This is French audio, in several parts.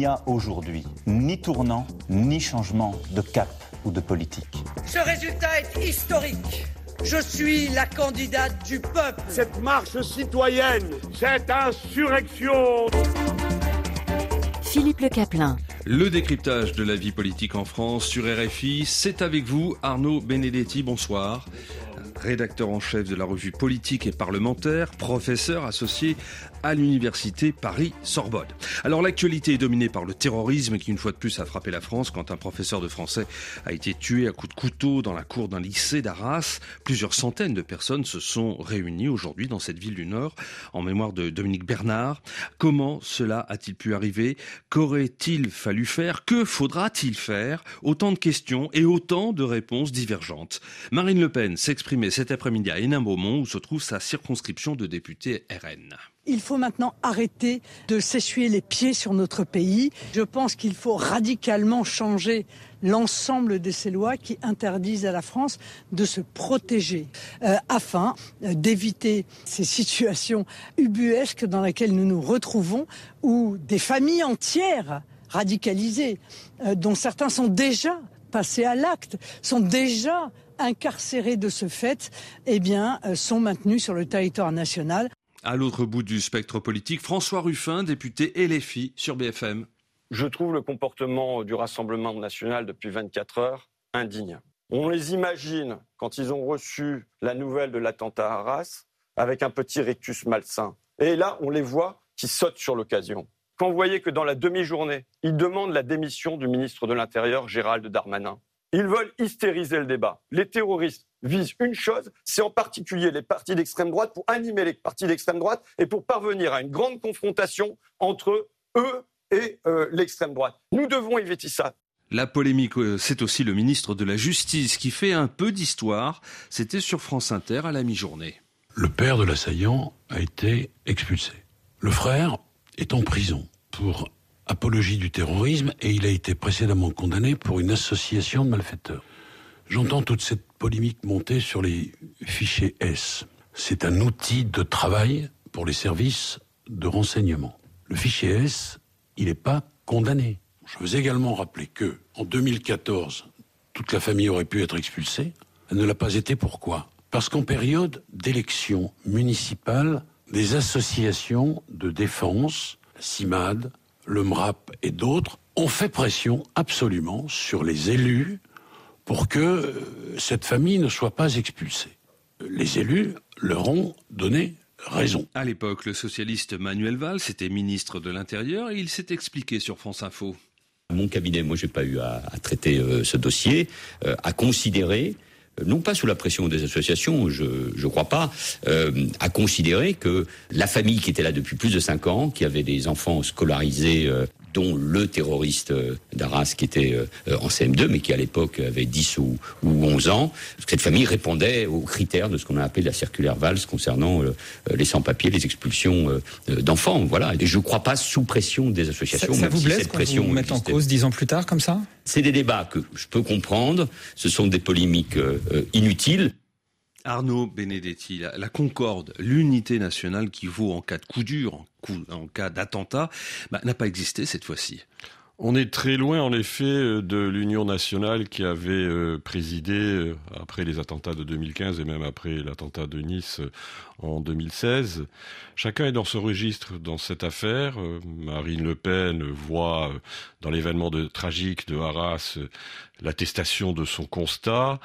n'y a aujourd'hui ni tournant, ni changement de cap ou de politique. Ce résultat est historique. Je suis la candidate du peuple. Cette marche citoyenne, cette insurrection. Philippe Le Caplin. Le décryptage de la vie politique en France sur RFI, c'est avec vous Arnaud Benedetti, bonsoir rédacteur en chef de la revue politique et parlementaire, professeur associé à l'université Paris-Sorbonne. Alors l'actualité est dominée par le terrorisme qui une fois de plus a frappé la France quand un professeur de français a été tué à coups de couteau dans la cour d'un lycée d'Arras. Plusieurs centaines de personnes se sont réunies aujourd'hui dans cette ville du Nord en mémoire de Dominique Bernard. Comment cela a-t-il pu arriver? Qu'aurait-il fallu faire? Que faudra-t-il faire? Autant de questions et autant de réponses divergentes. Marine Le Pen s'exprimait cet après-midi à Hénin-Beaumont où se trouve sa circonscription de député RN. Il faut maintenant arrêter de s'essuyer les pieds sur notre pays. Je pense qu'il faut radicalement changer l'ensemble de ces lois qui interdisent à la France de se protéger euh, afin euh, d'éviter ces situations ubuesques dans lesquelles nous nous retrouvons où des familles entières radicalisées, euh, dont certains sont déjà passés à l'acte, sont déjà incarcérés de ce fait, eh bien, sont maintenus sur le territoire national. À l'autre bout du spectre politique, François Ruffin, député LFI sur BFM. Je trouve le comportement du Rassemblement national depuis 24 heures indigne. On les imagine, quand ils ont reçu la nouvelle de l'attentat à Arras, avec un petit rictus malsain. Et là, on les voit qui sautent sur l'occasion. Quand vous voyez que dans la demi-journée, ils demandent la démission du ministre de l'Intérieur, Gérald Darmanin, ils veulent hystériser le débat. Les terroristes visent une chose, c'est en particulier les partis d'extrême droite pour animer les partis d'extrême droite et pour parvenir à une grande confrontation entre eux et euh, l'extrême droite. Nous devons éviter ça. La polémique, euh, c'est aussi le ministre de la Justice qui fait un peu d'histoire. C'était sur France Inter à la mi-journée. Le père de l'assaillant a été expulsé. Le frère est en prison pour apologie du terrorisme et il a été précédemment condamné pour une association de malfaiteurs. J'entends toute cette polémique monter sur les fichiers S. C'est un outil de travail pour les services de renseignement. Le fichier S, il n'est pas condamné. Je veux également rappeler que, en 2014, toute la famille aurait pu être expulsée. Elle ne l'a pas été. Pourquoi? Parce qu'en période d'élection municipale, des associations de défense, CIMAD, le MRAP et d'autres ont fait pression absolument sur les élus pour que euh, cette famille ne soit pas expulsée. Les élus leur ont donné raison. À l'époque, le socialiste Manuel Valls était ministre de l'Intérieur et il s'est expliqué sur France Info. Mon cabinet, moi, j'ai pas eu à, traiter euh, ce dossier, euh, à considérer non pas sous la pression des associations, je ne crois pas, euh, à considérer que la famille qui était là depuis plus de cinq ans, qui avait des enfants scolarisés euh, dont le terroriste euh, d'Arras qui était euh, en CM2, mais qui à l'époque avait 10 ou, ou 11 ans. Cette famille répondait aux critères de ce qu'on a appelé la circulaire Valls concernant euh, les sans-papiers, les expulsions d'enfants. Voilà. Et je ne crois pas sous pression des associations. Ça, vous blesse cette pression vous en cause dix ans plus tard comme ça? C'est des débats que je peux comprendre. Ce sont des polémiques inutiles. Arnaud Benedetti, la, concorde, l'unité nationale qui vaut en cas de coup dur, en, cas d'attentat, bah, n'a pas existé cette fois-ci. On est très loin, en effet, euh, de l'Union nationale qui avait euh, présidé, euh, après les attentats de 2015 et même après l'attentat de Nice en 2016. Chacun est dans ce registre dans cette affaire. Marine Le Pen voit dans l'événement de, tragique de Arras l'attestation de son constat.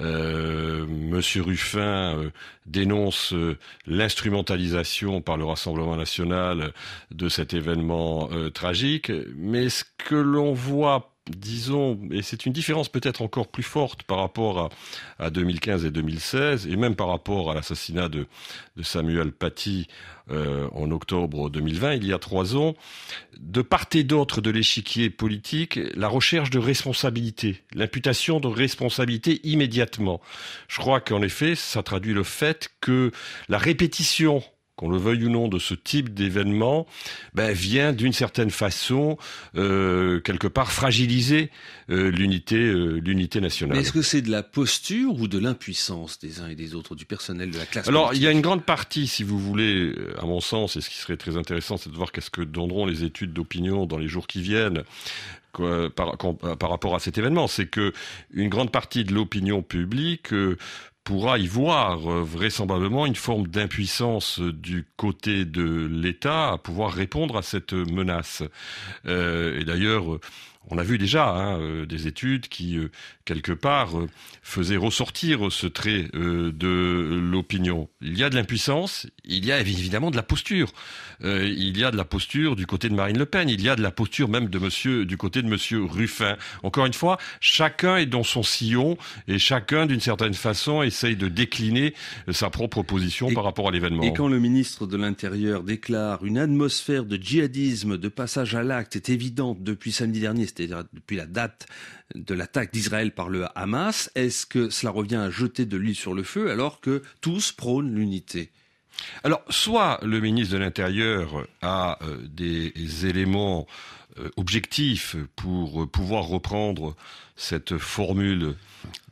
Euh, Monsieur Ruffin euh, dénonce euh, l'instrumentalisation par le Rassemblement national de cet événement tragique, mais ce que l'on voit disons, et c'est une différence peut-être encore plus forte par rapport à, à, 2015 et 2016, et même par rapport à l'assassinat de, de, Samuel Paty euh, en octobre 2020, il y a trois ans, de part et d'autre de l'échiquier politique, la recherche de responsabilité, l'imputation de responsabilité immédiatement. Je crois qu'en effet, ça traduit le fait que la répétition qu'on le veuille ou non, de ce type d'événement, ben, vient d'une certaine façon euh, quelque part fragiliser euh, l'unité, euh, l'unité nationale. Mais est-ce que c'est de la posture ou de l'impuissance des uns et des autres, du personnel de la classe Alors, il y a une grande partie, si vous voulez, à mon sens, et ce qui serait très intéressant, c'est de voir qu'est-ce que donneront les études d'opinion dans les jours qui viennent. par, par, rapport à cet événement, c'est que une grande partie de l'opinion publique pourra y voir euh, vraisemblablement une forme d'impuissance du côté de l'État à pouvoir répondre à cette menace. Euh, et d'ailleurs, on a vu déjà hein, euh, des études qui, euh, quelque part, euh, faisaient ressortir ce trait de l'opinion. Il y a de l'impuissance, il y a évidemment de la posture. il y a de la posture du côté de Marine Le Pen, il y a de la posture même de monsieur, du côté de Monsieur Ruffin. Encore une fois, chacun est dans son sillon et chacun, d'une certaine façon, essaye de décliner sa propre position par rapport à l'événement. Et quand le ministre de l'Intérieur déclare une atmosphère de djihadisme, de passage à l'acte est évidente depuis samedi dernier, c'est-à-dire depuis la date de l'attaque d'Israël par le Hamas, est-ce que cela revient à jeter de l'huile sur le feu alors que tous prônent l'unité? Alors, soit le ministre de l'Intérieur a euh, des éléments euh, objectifs pour pouvoir reprendre cette formule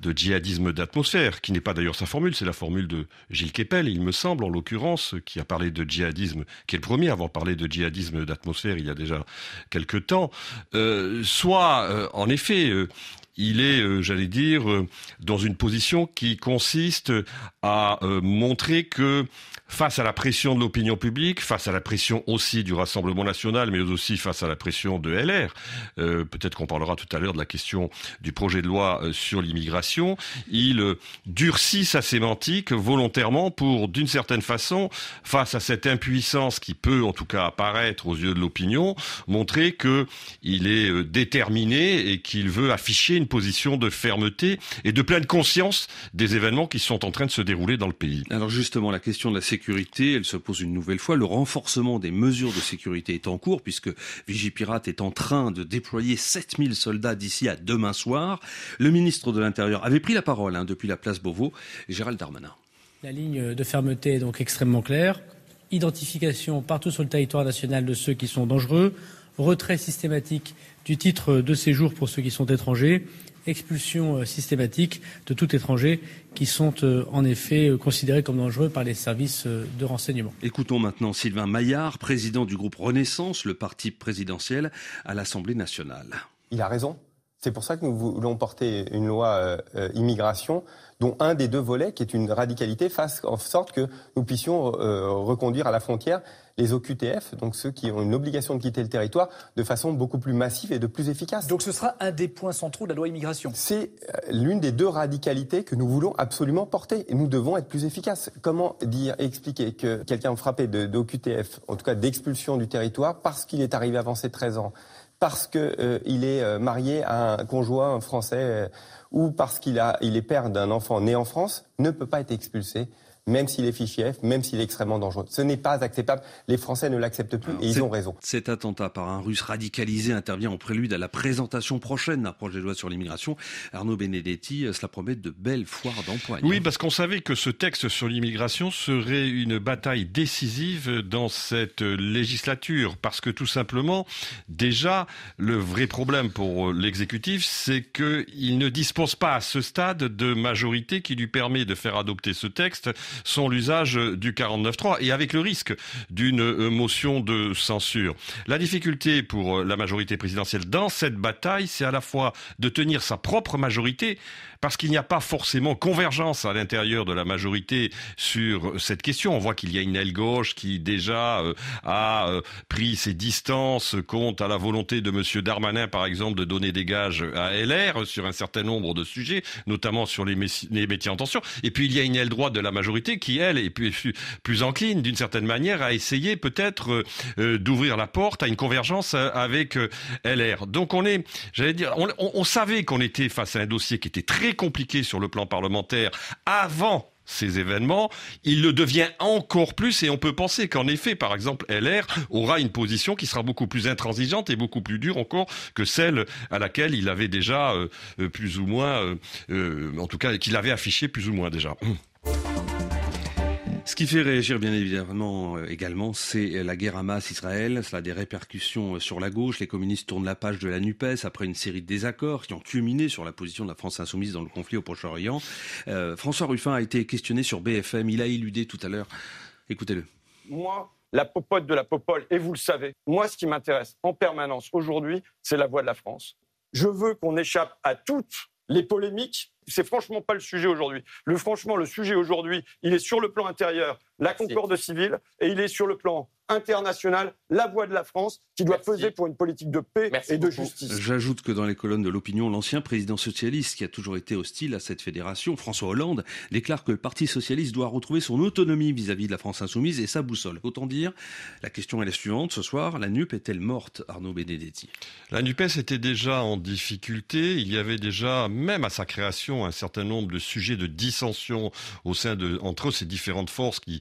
de djihadisme d'atmosphère, qui n'est pas d'ailleurs sa formule, c'est la formule de Gilles Kepel, il me semble, en l'occurrence, qui a parlé de djihadisme, qui est le premier à avoir parlé de djihadisme d'atmosphère il y a déjà quelque temps, euh, soit, euh, en effet, euh, il est, j'allais dire, dans une position qui consiste à montrer que face à la pression de l'opinion publique, face à la pression aussi du Rassemblement national, mais aussi face à la pression de LR, peut-être qu'on parlera tout à l'heure de la question du projet de loi euh, sur l'immigration, il euh, durcit sa sémantique volontairement pour, d'une certaine façon, face à cette impuissance qui peut en tout cas apparaître aux yeux de l'opinion, montrer que il est déterminé et qu'il veut afficher une position de fermeté et de pleine conscience des événements qui sont en train de se dérouler dans le pays. Alors justement, la question de la sécurité, elle se pose une nouvelle fois. Le renforcement des mesures de sécurité est en cours puisque Vigipirate est en train de déployer 7000 soldats d'ici à demain soir. Le ministre de l'Intérieur avait pris la parole hein, depuis la place Beauvau, Gérald Darmanin. La ligne de fermeté est donc extrêmement claire. Identification partout sur le territoire national de ceux qui sont dangereux, retrait systématique du titre de séjour pour ceux qui sont étrangers expulsion euh, systématique de tout étranger qui sont euh, en effet euh, considérés comme dangereux par les services de renseignement. Écoutons maintenant Sylvain Maillard, président du groupe Renaissance, le parti présidentiel à l'Assemblée nationale. Il a raison. C'est pour ça que nous voulons porter une loi immigration dont un des deux volets, qui est une radicalité, fasse en sorte que nous puissions reconduire à la frontière les OQTF, donc ceux qui ont une obligation de quitter le territoire, de façon beaucoup plus massive et de plus efficace. Donc ce sera un des points centraux de la loi immigration. C'est euh, l'une des deux radicalités que nous voulons absolument porter. Et nous devons être plus efficaces. Comment dire, expliquer que quelqu'un frappé d'OQTF, en tout cas d'expulsion du territoire, parce qu'il est arrivé avant ses 13 ans, parce qu'il euh, est euh, marié à un conjoint français ou parce qu'il il est père d'un enfant né en France, ne peut pas être expulsé même s'il est fichier F, même s'il est extrêmement dangereux. Ce n'est pas acceptable. Les Français ne l'acceptent plus et ils ont raison. Cet attentat par un russe radicalisé intervient en prélude à la présentation prochaine d'un projet de loi sur l'immigration. Arnaud Benedetti, euh, cela promet de belles foires d'emploi. Oui, parce qu'on savait que ce texte sur l'immigration serait une bataille décisive dans cette législature. Parce que tout simplement, déjà, le vrai problème pour l'exécutif, c'est qu'il ne dispose pas à ce stade de majorité qui lui permet de faire adopter ce texte sont l'usage du 49.3 et avec le risque d'une euh, motion de censure. La difficulté pour euh, la majorité présidentielle dans cette bataille, c'est à la fois de tenir sa propre majorité, parce qu'il n'y a pas forcément convergence à l'intérieur de la majorité sur cette question. On voit qu'il y a une aile gauche qui déjà euh, a pris ses distances compte à la volonté de M. Darmanin, par exemple, de donner des gages à LR sur un certain nombre de sujets, notamment sur les métiers en tension. Et puis il y a une aile droite de la majorité qui, elle, est plus, encline, d'une certaine manière, à essayer peut-être euh, euh, d'ouvrir la porte à une convergence euh, avec LR. Donc on est, j'allais dire, on, on savait qu'on était face à un dossier qui était très compliqué sur le plan parlementaire avant ces événements, il le devient encore plus et on peut penser qu'en effet, par exemple, LR aura une position qui sera beaucoup plus intransigeante et beaucoup plus dure encore que celle à laquelle il avait déjà plus ou moins, en tout cas, qu'il avait affiché plus ou moins déjà. Qui fait réagir bien évidemment euh, également, c'est la guerre Hamas-Israël. Cela a des répercussions euh, sur la gauche. Les communistes tournent la page de la NUPES après une série de désaccords qui ont culminé sur la position de la France insoumise dans le conflit au Proche-Orient. Euh, François Ruffin a été questionné sur BFM. Il a éludé tout à l'heure. Écoutez-le. Moi, la popote de la popole, et vous le savez, moi, ce qui m'intéresse en permanence aujourd'hui, c'est la voix de la France. Je veux qu'on échappe à toutes les polémiques c'est franchement pas le sujet aujourd'hui. Le, franchement, le sujet aujourd'hui, il est sur le plan intérieur, la concorde civile, et il est sur le plan international, la voix de la France, qui doit peser pour une politique de paix et de justice. J'ajoute que dans les colonnes de l'opinion, l'ancien président socialiste, qui a toujours été hostile à cette fédération, François Hollande, déclare que le Parti socialiste doit retrouver son autonomie vis-à-vis de la France insoumise et sa boussole. Autant dire, la question est la suivante. Ce soir, la NUP est-elle morte, Arnaud Benedetti? La NUPES était déjà en difficulté. Il y avait déjà, même à sa création, un certain nombre de sujets de dissension au sein de, entre ces différentes forces qui,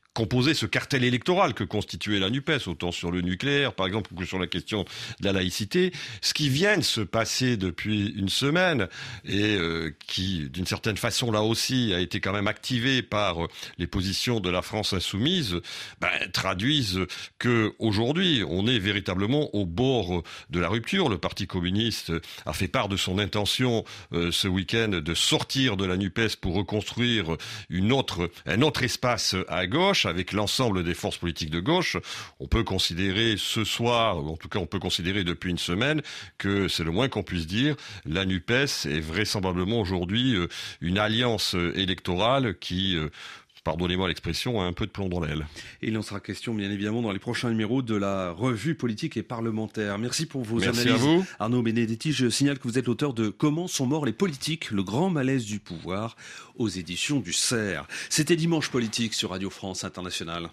composer ce cartel électoral que constituait la NUPES, autant sur le nucléaire, par exemple, que sur la question de la laïcité. Ce qui vient de se passer depuis une semaine et euh, qui, d'une certaine façon, là aussi, a été quand même activé par euh, les positions de la France insoumise, ben, traduisent que aujourd'hui, on est véritablement au bord de la rupture. Le Parti communiste a fait part de son intention euh, ce week-end de sortir de la NUPES pour reconstruire une autre, un autre espace à gauche avec l'ensemble des forces politiques de gauche, on peut considérer ce soir, en tout cas on peut considérer depuis une semaine, que c'est le moins qu'on puisse dire, la NUPES est vraisemblablement aujourd'hui euh, une alliance euh, électorale qui euh, pardonnez-moi l'expression, un peu de plomb dans l'aile. Et il en sera question, bien évidemment, dans les prochains numéros de la revue politique et parlementaire. Merci pour vos Merci analyses. À vous. Arnaud Benedetti, je signale que vous êtes l'auteur de Comment sont morts les politiques, le grand malaise du pouvoir, aux éditions du CERF. C'était Dimanche Politique sur Radio France Internationale.